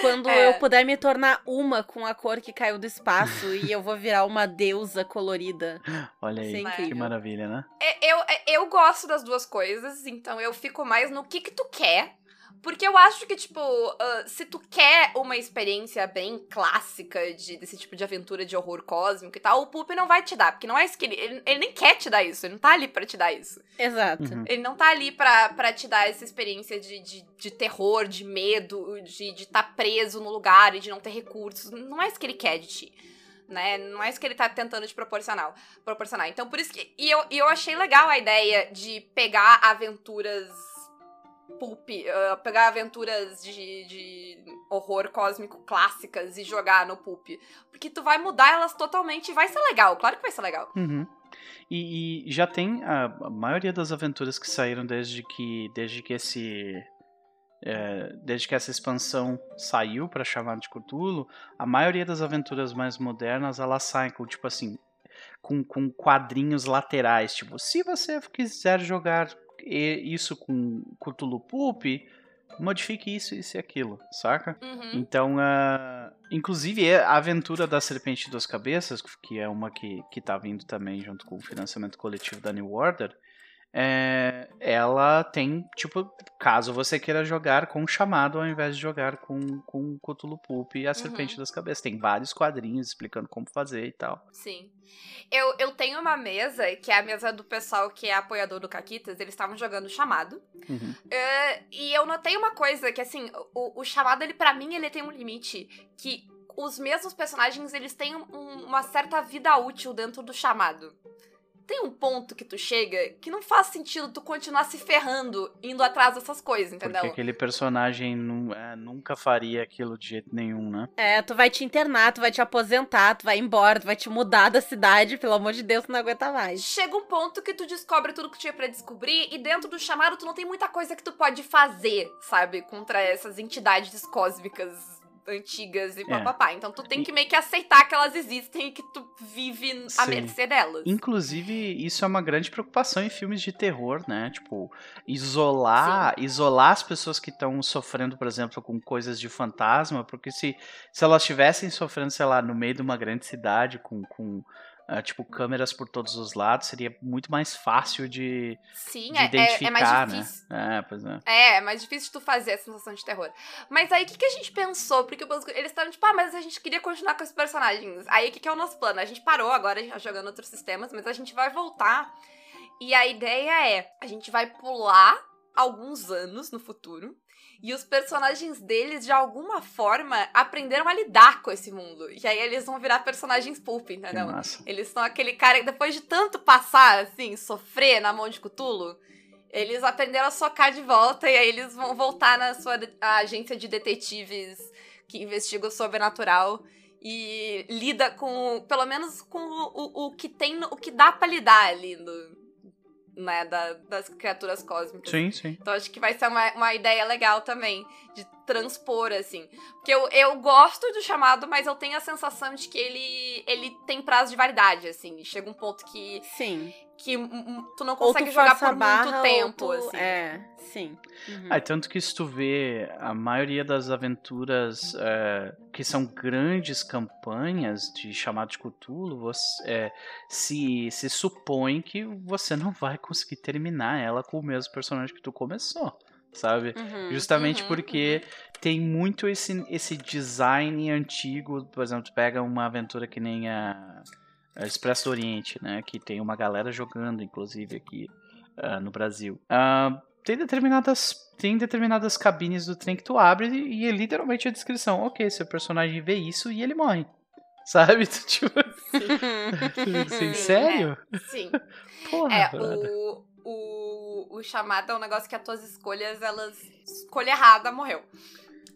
Quando É. eu puder me tornar uma com a cor que caiu do espaço e eu vou virar uma deusa colorida. olha aí, Isso é que incrível. maravilha, né? É, Eu, é, eu gosto das duas coisas, então eu fico mais no que que tu quer. Porque eu acho que, tipo, ah, se tu quer uma experiência bem clássica de, desse tipo de aventura de horror cósmico e tal, o Pulp não vai te dar. Porque não é isso que ele, ele. ele nem quer te dar isso, ele não tá ali pra te dar isso. Exato. Uhum. Ele não tá ali pra, pra te dar essa experiência de, de, de terror, de medo, de estar tá preso no lugar e de não ter recursos. Não é isso que ele quer de ti. Né? Não é isso que ele tá tentando te proporcionar. proporcionar. Então, por isso que. E eu, e eu achei legal a ideia de pegar aventuras. Pulp, ah, pegar aventuras de, de horror cósmico clássicas e jogar no Pulp. Porque tu vai mudar elas totalmente e vai ser legal. Claro que vai ser legal. Uhum. E, e já tem a, a maioria das aventuras que saíram desde que desde que esse é, desde que essa expansão saiu para chamar de Cthulhu, a maioria das aventuras mais modernas elas saem com tipo assim com, com quadrinhos laterais, tipo se você quiser jogar isso com Cthulhu Pulp, modifique isso, isso e aquilo, saca? Uhum. Então, ah, inclusive é a aventura da Serpente de Duas Cabeças, que é uma que, que tá vindo também junto com o financiamento coletivo da New Order, é, ela tem, tipo, caso você queira jogar com chamado ao invés de jogar com, com Cthulhu Pulp e a Serpente das Cabeças. Tem vários quadrinhos explicando como fazer e tal. Sim. Eu, eu tenho uma mesa, que é a mesa do pessoal que é apoiador do Caquitas, eles estavam jogando chamado. Uhum. É, e eu notei uma coisa, que assim, o, o chamado, ele para mim, ele tem um limite. Que os mesmos personagens, eles têm um- uma certa vida útil dentro do chamado. Tem um ponto que tu chega que não faz sentido tu continuar se ferrando indo atrás dessas coisas, entendeu? Porque aquele personagem nu- é, nunca faria aquilo de jeito nenhum, né? É, tu vai te internar, tu vai te aposentar, tu vai embora, tu vai te mudar da cidade, pelo amor de Deus, tu não aguenta mais. Chega um ponto que tu descobre tudo que tinha pra descobrir e dentro do chamado tu não tem muita coisa que tu pode fazer, sabe? Contra essas entidades cósmicas antigas e É. papapá. Então tu tem que meio que aceitar que elas existem e que tu vive à Sim. mercê delas. Inclusive, isso é uma grande preocupação em filmes de terror, né? Tipo, isolar, isolar as pessoas que estão sofrendo, por exemplo, com coisas de fantasma, porque se, se elas estivessem sofrendo, sei lá, no meio de uma grande cidade com, com uh, tipo, câmeras por todos os lados, seria muito mais fácil de, Sim, de é, é, identificar, é mais né? É, pois é. É, é mais difícil tu fazer a sensação de terror. Mas aí, o que, que a gente pensou? Porque eles estavam tipo, ah, mas a gente queria continuar com esses personagens. Aí, o que, que é o nosso plano? A gente parou agora, a gente tá jogando outros sistemas, mas a gente vai voltar. E a ideia é, a gente vai pular alguns anos no futuro. E os personagens deles, de alguma forma, aprenderam a lidar com esse mundo. E aí eles vão virar personagens pulp, entendeu? Eles são aquele cara que depois de tanto passar, assim, sofrer na mão de Cthulhu, eles aprenderam a socar de volta e aí eles vão voltar na sua agência de detetives que investiga o sobrenatural e lida com, pelo menos com o, o que tem, o que dá pra lidar ali no, né, da- das criaturas cósmicas. Sim, sim. Então acho que vai ser uma, uma ideia legal também, de transpor, assim. Porque eu, eu gosto do chamado, mas eu tenho a sensação de que ele, ele tem prazo de validade, assim. Chega um ponto que, Sim. que tu não consegue tu jogar por barra, muito tempo, tu- assim. É, sim. Uhum. Ah, tanto que se tu vê a maioria das aventuras é, que são grandes campanhas de chamado de Cthulhu, você, é, se, se supõe que você não vai conseguir terminar ela com o mesmo personagem que tu começou, sabe? Uhum. Justamente uhum, porque tem muito esse, esse design antigo. Por exemplo, tu pega uma aventura que nem a, a Expresso do Oriente, né? Que tem uma galera jogando, inclusive, aqui ah, no Brasil. Ah, tem determinadas. Tem determinadas cabines do trem que tu abre e, e é literalmente a descrição. Ok, seu personagem vê isso e ele morre. Sabe? Tu, Tipo, assim, Sim, sério? Sim. Porra, É, o, o, o chamado é um negócio que as tuas escolhas, elas. Escolha errada morreu.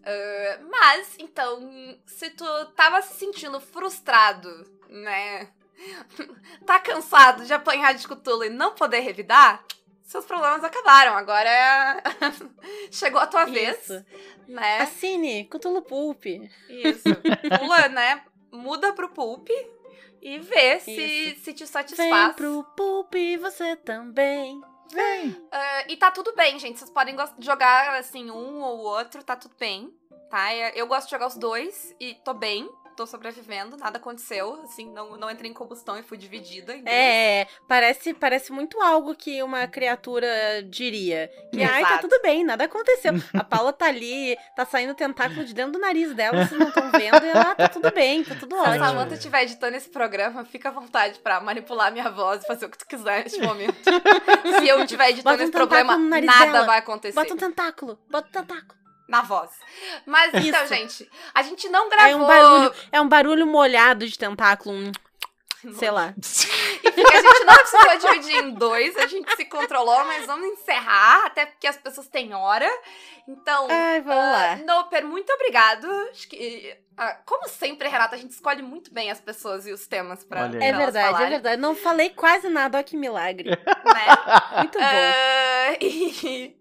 Ah, mas, então, se tu tava se sentindo frustrado, né? tá cansado de apanhar de Cthulhu e não poder revidar, seus problemas acabaram. Agora é... chegou a tua vez, Isso. né? Assine, Cthulhu Pulp. Isso. Pula, né? Muda pro pulp e vê se, se te Vem satisfaz. pro Pulp, você também. Vem! Ah, e tá tudo bem, gente. Vocês podem jogar, assim, um ou o outro, tá tudo bem. Tá? Eu gosto de jogar os dois e tô bem. Tô sobrevivendo, nada aconteceu. Assim, não, não entrei em combustão e fui dividida. É, parece, parece muito algo que uma criatura diria. Que, ai, tá Exato. tudo bem, nada aconteceu. A Paula tá ali, tá saindo tentáculo de dentro do nariz dela, vocês não estão vendo, e ela, ah, tá tudo bem, tá tudo Se a ótimo. Samantha estiver editando esse programa, fica à vontade pra manipular minha voz e fazer o que tu quiser neste momento. Se eu estiver editando um esse nariz nada dela. vai acontecer. Bota um tentáculo, bota um tentáculo. Na voz. Mas então, gente, a gente não É gravou. um barulho, é um barulho molhado de tentáculo, um, sei lá. Enfim, a gente não precisou dividir em dois, a gente se controlou, mas vamos encerrar, até porque as pessoas têm hora. Então, Ai, vamos ah, lá. Noper, muito obrigado. Acho que, ah, como sempre, Renata, a gente escolhe muito bem as pessoas e os temas pra, Olha pra aí. É verdade, é falarem, verdade. Não falei quase nada, ó que milagre. né? Muito bom. Ah, e,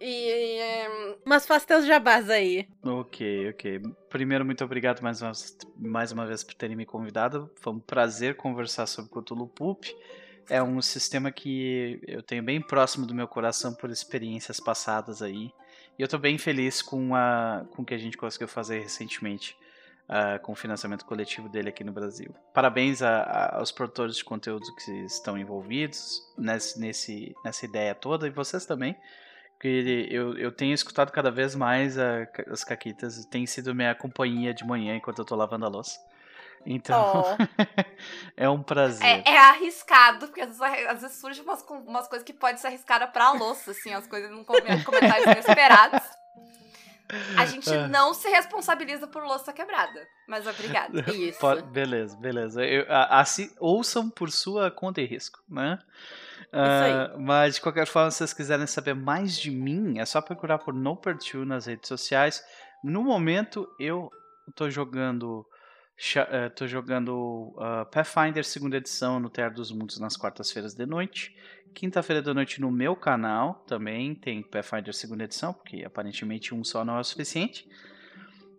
e, hum, Mas faz teus jabás aí. Ok, ok. Primeiro, muito obrigado mais uma, mais uma vez por terem me convidado. Foi um prazer conversar sobre Cthulhu Pulp. É um sistema que eu tenho bem próximo do meu coração por experiências passadas aí. E eu tô bem feliz com, a, com o que a gente conseguiu fazer recentemente ah, com o financiamento coletivo dele aqui no Brasil. Parabéns a- a- aos produtores de conteúdo que estão envolvidos nesse, nesse, nessa ideia toda e vocês também. Porque eu, eu tenho escutado cada vez mais a- as caquitas, tem sido minha companhia de manhã enquanto eu tô lavando a louça. Então, Ó, é um prazer. é, é arriscado, porque às vezes, às vezes surgem umas, umas coisas que podem ser arriscadas pra louça, assim, as coisas com- comentários inesperados. A gente Ah. não se responsabiliza por louça quebrada, mas obrigada. isso. Pode- beleza, beleza. Eu, a- assi- ouçam por sua conta e risco, né? Ah, mas de qualquer forma, se vocês quiserem saber mais de mim, é só procurar por NoPertu nas redes sociais. No momento, eu tô jogando. Cha- eh, jogando ah, Pathfinder segunda edição no Terra dos Mundos nas quartas-feiras de noite. Quinta-feira da noite no meu canal também tem Pathfinder segunda edição, porque aparentemente um só não é o suficiente.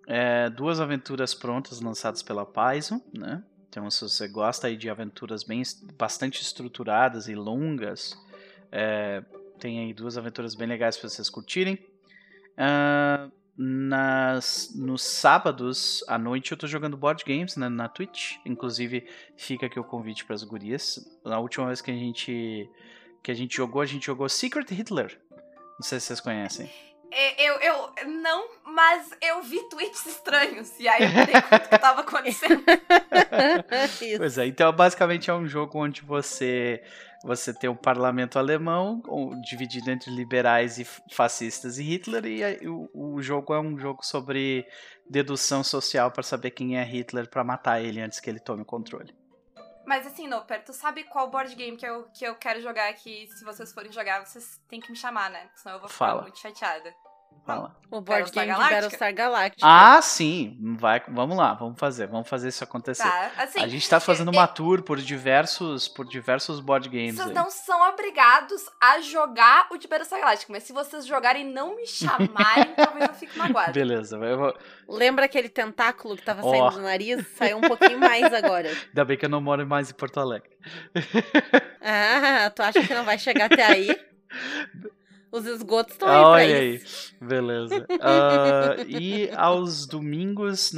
É, duas aventuras prontas lançadas pela Paizo, né? Então, se você gosta aí de aventuras bem, bastante estruturadas e longas, é, tem aí duas aventuras bem legais para vocês curtirem. Ah, nas, nos sábados à noite eu tô jogando board games né, na Twitch. Inclusive, fica aqui o convite para as gurias. Na última vez que a gente que a gente jogou, a gente jogou Secret Hitler. Não sei se vocês conhecem. É, Eu, eu não, mas eu vi tweets estranhos. E aí eu me dei conta que tava acontecendo. Pois é, então basicamente é um jogo onde você você tem um parlamento alemão dividido entre liberais e fascistas e Hitler e o, o jogo é um jogo sobre dedução social para saber quem é Hitler para matar ele antes que ele tome o controle. Mas assim, Noper, tu sabe qual board game que eu, que eu quero jogar aqui? Se vocês forem jogar, vocês têm que me chamar, né? Senão eu vou ficar Fala. muito chateada. Fala. O board Battlestar game de Galactica? Battlestar Galactica. Ah, sim, vai, vamos lá, vamos fazer, vamos fazer isso acontecer. Tá? Assim, a gente tá fazendo eu- uma tour por diversos por diversos board games Vocês aí. não são obrigados a jogar o de Battlestar Galactica, mas se vocês jogarem e não me chamarem, talvez eu fique magoada. Beleza, eu vou... Lembra aquele tentáculo que tava Ó. saindo do nariz? Saiu um pouquinho mais agora. ainda bem que eu não moro mais em Porto Alegre. Ah, tu acha que não vai chegar até aí? Os esgotos estão aí Olha aí, isso. beleza. Ah, e aos domingos,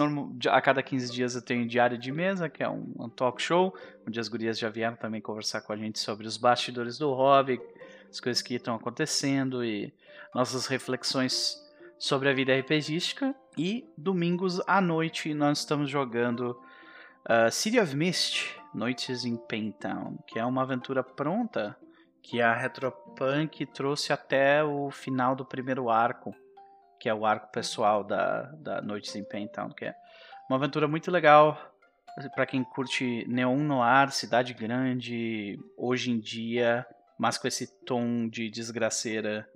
a cada 15 dias eu tenho Diário de Mesa, que é um, um talk show, onde as gurias já vieram também conversar com a gente sobre os bastidores do hobby, as coisas que estão acontecendo e nossas reflexões sobre a vida RPGística. E domingos à noite nós estamos jogando ah, City of Mist, Noites em Paintown, que é uma aventura pronta que a Retropunk trouxe até o final do primeiro arco, que é o arco pessoal da, da Noites em Paintown, que é uma aventura muito legal para quem curte neon noir, cidade grande, hoje em dia, mas com esse tom de desgraceira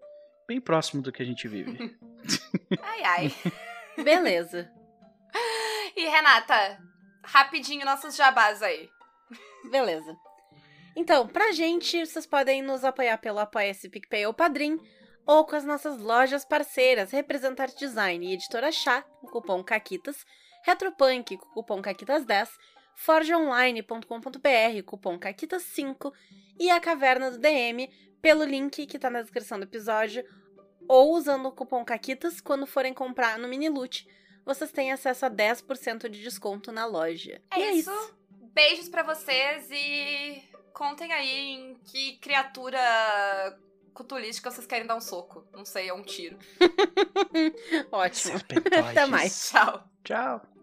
bem próximo do que a gente vive. Ai, ai. Beleza. E Renata, rapidinho nossos jabás aí. Beleza. Então, pra gente, vocês podem nos apoiar pelo Apoia-se PicPay ou Padrim, ou com as nossas lojas parceiras, Representar Design e Editora Chá, com o cupom CAQUITAS, Retropunk, com o cupom CAQUITAS10, forgeonline.com.br, cupom CAQUITAS5, e a Caverna do DM, pelo link que tá na descrição do episódio, ou usando o cupom CAQUITAS quando forem comprar no Minilute, vocês têm acesso a 10% de desconto na loja. É e é isso. isso. Beijos pra vocês e contem aí em que criatura cutulística vocês querem dar um soco. Não sei, é um tiro. Ótimo. Serpentoides. Até mais. Tchau. Tchau.